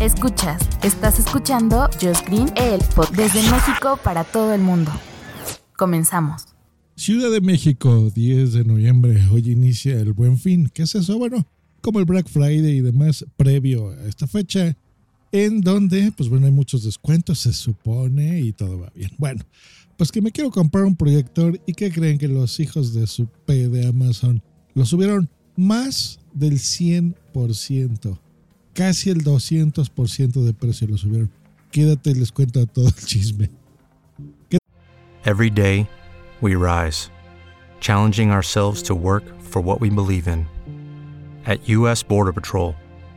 Escuchas, estás escuchando Just Green, el desde México para todo el mundo. Comenzamos. Ciudad de México, 10 de noviembre. Hoy inicia el Buen Fin. ¿Qué es eso? Bueno, como el Black Friday y demás previo a esta fecha, en donde, pues bueno, hay muchos descuentos, se supone, y todo va bien. Bueno, pues que me quiero comprar un proyector y que creen que los hijos de su P de Amazon lo subieron más del 100%, casi el 200% de precio lo subieron. Quédate les cuento todo el chisme. Every day, we rise, challenging ourselves to work for what we believe in. At U.S. Border Patrol,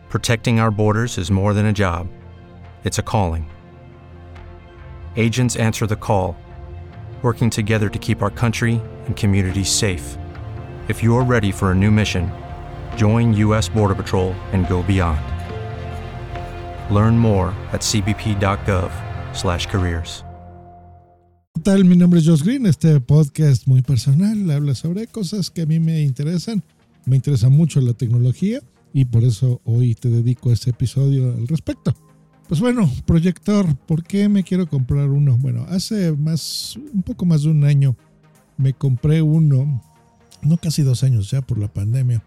protecting our borders is more than a job, it's a calling. Agents answer the call, working together to keep our country and communities safe. If you're ready for a new mission, join U.S. Border Patrol and go beyond. Learn more at cbp.gov/careers. ¿Qué tal? Mi nombre es Josh Green. Este podcast muy personal habla sobre cosas que a mí me interesan. Me interesa mucho la tecnología y por eso hoy te dedico este episodio al respecto. Pues bueno, proyector, ¿por qué me quiero comprar uno? Bueno, hace más, un poco más de un año me compré uno, no casi dos años ya por la pandemia.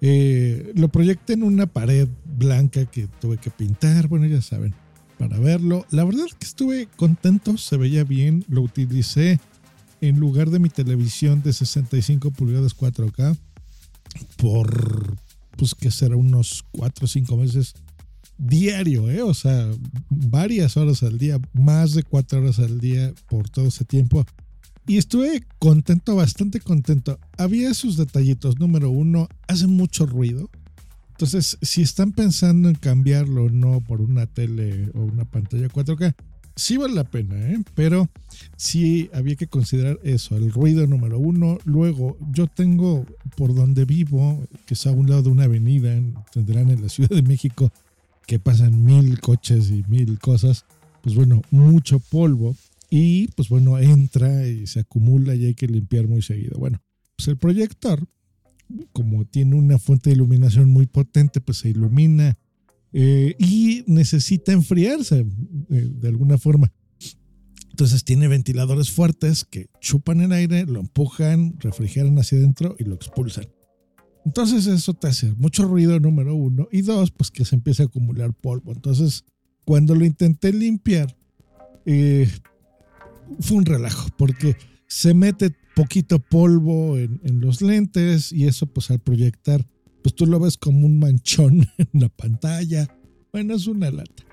Eh, lo proyecté en una pared blanca que tuve que pintar, bueno, ya saben, para verlo. La verdad que estuve contento, se veía bien, lo utilicé en lugar de mi televisión de 65 pulgadas 4K por, pues que será unos 4 o 5 meses diario, ¿eh? o sea, varias horas al día, más de 4 horas al día por todo ese tiempo. Y estuve contento, bastante contento. Había sus detallitos. Número uno, hace mucho ruido. Entonces, si están pensando en cambiarlo o no por una tele o una pantalla 4K, sí vale la pena, ¿eh? pero sí había que considerar eso, el ruido número uno. Luego, yo tengo por donde vivo, que es a un lado de una avenida, tendrán en la Ciudad de México, que pasan mil coches y mil cosas, pues bueno, mucho polvo. Y pues bueno, entra y se acumula y hay que limpiar muy seguido. Bueno, pues el proyector como tiene una fuente de iluminación muy potente, pues se ilumina eh, y necesita enfriarse eh, de alguna forma. Entonces tiene ventiladores fuertes que chupan el aire, lo empujan, refrigeran hacia adentro y lo expulsan. Entonces eso te hace mucho ruido, número uno. Y dos, pues que se empieza a acumular polvo. Entonces, cuando lo intenté limpiar, eh, fue un relajo, porque se mete poquito polvo en, los lentes y eso pues al proyectar, pues tú lo ves como un manchón en la pantalla. Bueno, es una lata.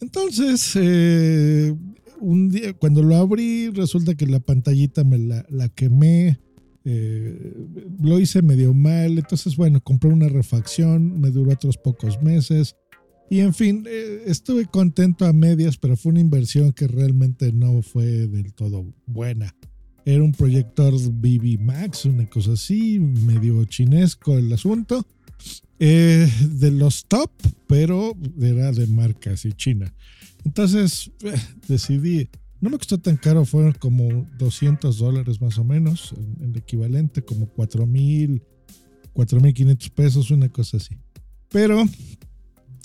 Entonces, eh, un día, cuando lo abrí, resulta que la pantallita me la, la quemé. Eh, lo hice medio mal. Entonces, bueno, compré una refacción, me duró otros pocos meses. Y en fin, eh, estuve contento a medias, pero fue una inversión que realmente no fue del todo buena. Era un proyector BB Max, una cosa así, medio chinesco el asunto. Eh, de los top, pero era de marca así china. Entonces eh, decidí, no me costó tan caro, fueron como 200 dólares más o menos, en, en equivalente, como 4 mil, 4 mil 500 pesos, una cosa así. Pero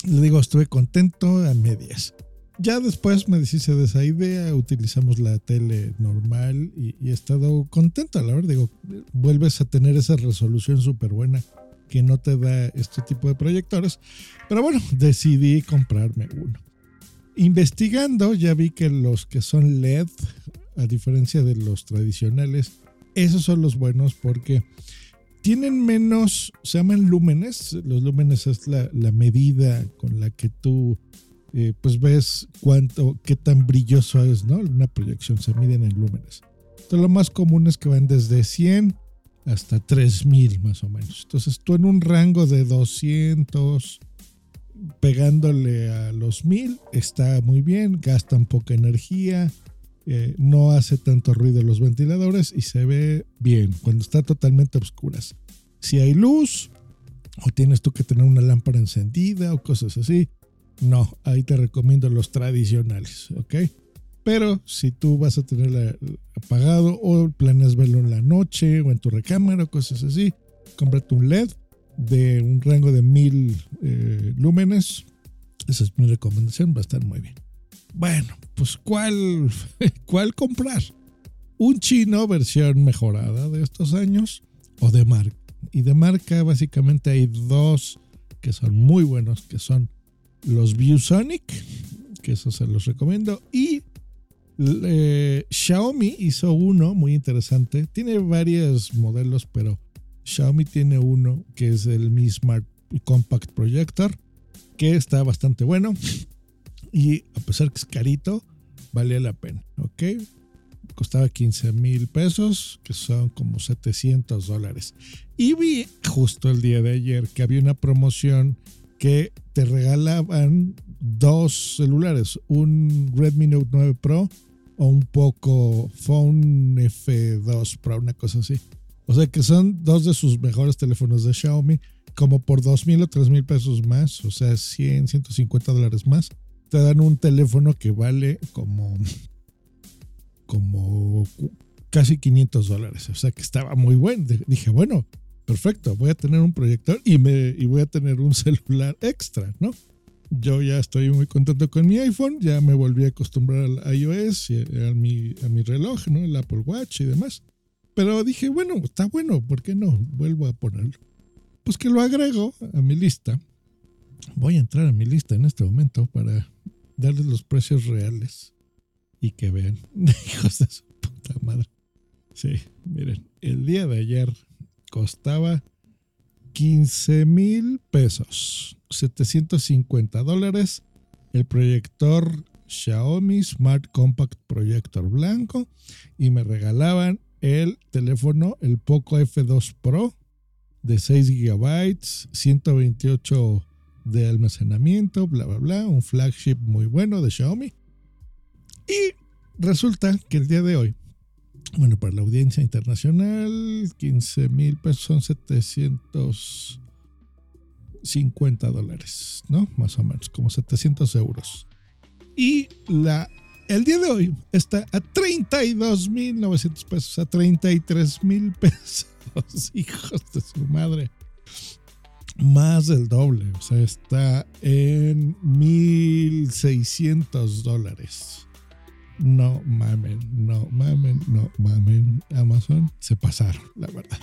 le digo, estuve contento a medias. Ya después me deshice de esa idea, utilizamos la tele normal y, y he estado contento, la verdad. Digo, vuelves a tener esa resolución súper buena que no te da este tipo de proyectores. Pero bueno, decidí comprarme uno. Investigando, ya vi que los que son LED, a diferencia de los tradicionales, esos son los buenos porque tienen menos, se llaman lúmenes. Los lúmenes es la, la medida con la que tú eh, pues ves cuánto, qué tan brilloso es, ¿no? Una proyección se miden en lúmenes. Entonces lo más común es que van desde 100 hasta 3000 más o menos. Entonces tú en un rango de 200, pegándole a los 1000, está muy bien, gastan poca energía, eh, no hace tanto ruido los ventiladores y se ve bien cuando está totalmente a oscuras. Si hay luz o tienes tú que tener una lámpara encendida o cosas así, no, ahí te recomiendo los tradicionales, ¿ok? Pero si tú vas a tenerla apagado o planeas verlo en la noche o en tu recámara o cosas así, cómprate un LED de un rango de mil eh, lúmenes. Esa es mi recomendación, va a estar muy bien. Bueno, pues ¿cuál, cuál comprar? ¿Un chino versión mejorada de estos años o de marca? Y de marca básicamente hay dos que son muy buenos, que son los ViewSonic, que eso se los recomiendo, y eh, Xiaomi hizo uno muy interesante. Tiene varios modelos, pero Xiaomi tiene uno que es el Mi Smart Compact Projector, que está bastante bueno. Y a pesar que es carito, vale la pena. ¿Ok? Costaba 15 mil pesos, que son como 700 dólares. Y vi justo el día de ayer que había una promoción que te regalaban dos celulares, un Redmi Note 9 Pro o un poco Phone F2 Pro, una cosa así. O sea que son dos de sus mejores teléfonos de Xiaomi, como por dos mil o tres mil pesos más, o sea, 100, 150 dólares más. Te dan un teléfono que vale como, como casi 500 dólares. O sea que estaba muy bueno. Dije, bueno, perfecto, voy a tener un proyector y, me, y voy a tener un celular extra, ¿no? yo ya estoy muy contento con mi iPhone, ya me volví a acostumbrar al iOS y a, mi, a mi reloj, ¿no? El Apple Watch y demás. Pero dije, bueno, está bueno, ¿por qué no? Vuelvo a ponerlo. Pues que lo agrego a mi lista. Voy a entrar a mi lista en este momento para darles los precios reales y que vean. Hijos de su puta madre. Sí, miren, el día de ayer costaba 15 mil pesos, 750 dólares, el proyector Xiaomi Smart Compact Projector blanco. Y me regalaban el teléfono, el Poco F2 Pro de 6 GB, 128 de almacenamiento, bla, bla, bla, un flagship muy bueno de Xiaomi. Y resulta que el día de hoy bueno, para la audiencia internacional, 15 mil pesos son 750 dólares, ¿no? Más o menos, como 700 euros. Y la, el día de hoy está a 32 mil 900 pesos, a 33 mil pesos, hijos de su madre. Más del doble, o sea, está en 1600 dólares. No mamen, no mamen, no mamen. Amazon se pasaron, la verdad.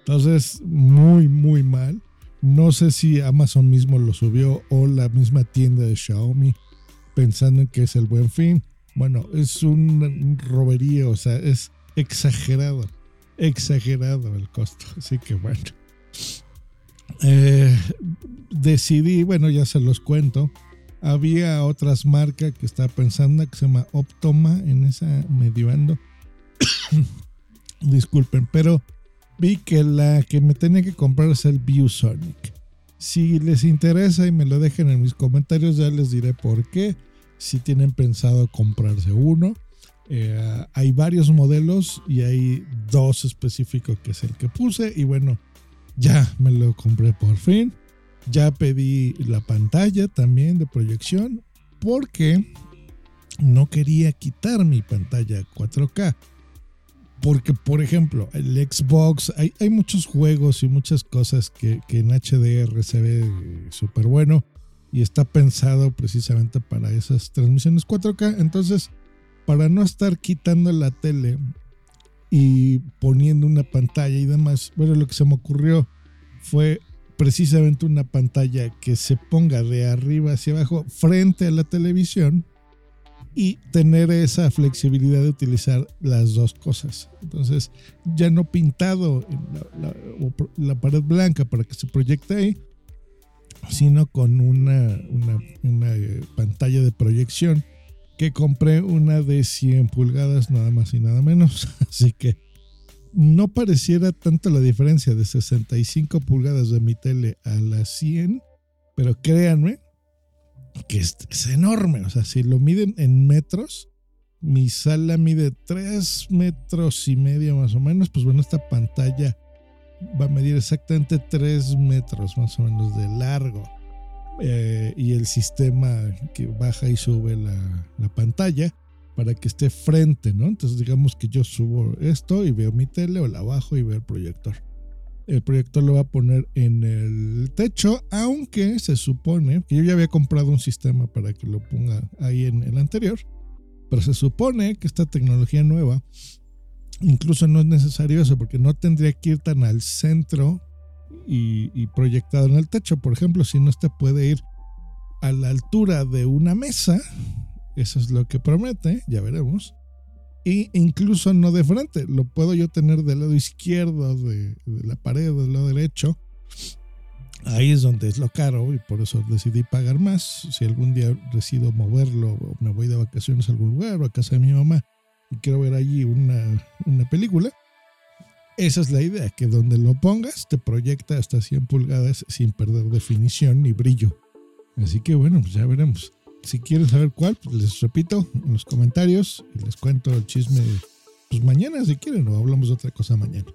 Entonces, muy, muy mal. No sé si Amazon mismo lo subió o la misma tienda de Xiaomi pensando en que es el buen fin. Bueno, es un roberío, o sea, es exagerado, exagerado el costo. Así que bueno. Eh, decidí, bueno, ya se los cuento había otras marcas que estaba pensando que se llama Optoma en esa medio ando. Disculpen, pero vi que la que me tenía que comprar es el ViewSonic. Si les interesa y me lo dejen en mis comentarios, ya les diré por qué. Si tienen pensado comprarse uno. Eh, hay varios modelos y hay dos específicos que es el que puse. Y bueno, ya me lo compré por fin. Ya pedí la pantalla también de proyección porque no quería quitar mi pantalla 4K. Porque, por ejemplo, el Xbox, hay, muchos juegos y muchas cosas que, que en HDR se ve súper bueno y está pensado precisamente para esas transmisiones 4K. Entonces, para no estar quitando la tele y poniendo una pantalla y demás, bueno, lo que se me ocurrió fue precisamente una pantalla que se ponga de arriba hacia abajo frente a la televisión y tener esa flexibilidad de utilizar las dos cosas. Entonces, ya no pintado la, pared blanca para que se proyecte ahí, sino con una, una, una, eh, pantalla de proyección que compré una de 100 pulgadas nada más y nada menos. Así que no pareciera tanto la diferencia de 65 pulgadas de mi tele a las 100, Pero créanme que es, enorme. O sea, si lo miden en metros, mi sala mide 3 metros y medio más o menos. Pues bueno, esta pantalla va a medir exactamente 3 metros más o menos de largo. Eh, y el sistema que baja y sube la, pantalla para que esté frente, ¿no? Entonces digamos que yo subo esto y veo mi tele o la bajo y veo el proyector. El proyector lo va a poner en el techo, aunque se supone que yo ya había comprado un sistema para que lo ponga ahí en el anterior, pero se supone que esta tecnología nueva incluso no es necesario eso porque no tendría que ir tan al centro y, proyectado en el techo. Por ejemplo, si no te puede ir a la altura de una mesa, eso es lo que promete, ya veremos. Y incluso no de frente, lo puedo yo tener del lado izquierdo de, la pared, del lado derecho. Ahí es donde es lo caro y por eso decidí pagar más. Si algún día decido moverlo o me voy de vacaciones a algún lugar o a casa de mi mamá y quiero ver allí una, una película, esa es la idea, que donde lo pongas te proyecta hasta 100 pulgadas sin perder definición ni brillo. Así que bueno, pues ya veremos. Si quieren saber cuál, pues les repito en los comentarios y les cuento el chisme pues mañana si quieren o hablamos de otra cosa mañana.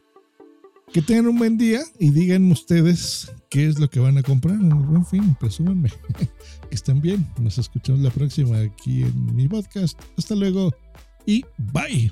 Que tengan un buen día y digan ustedes qué es lo que van a comprar en el buen fin, presúmanme. que estén bien. Nos escuchamos la próxima aquí en mi podcast. Hasta luego y bye.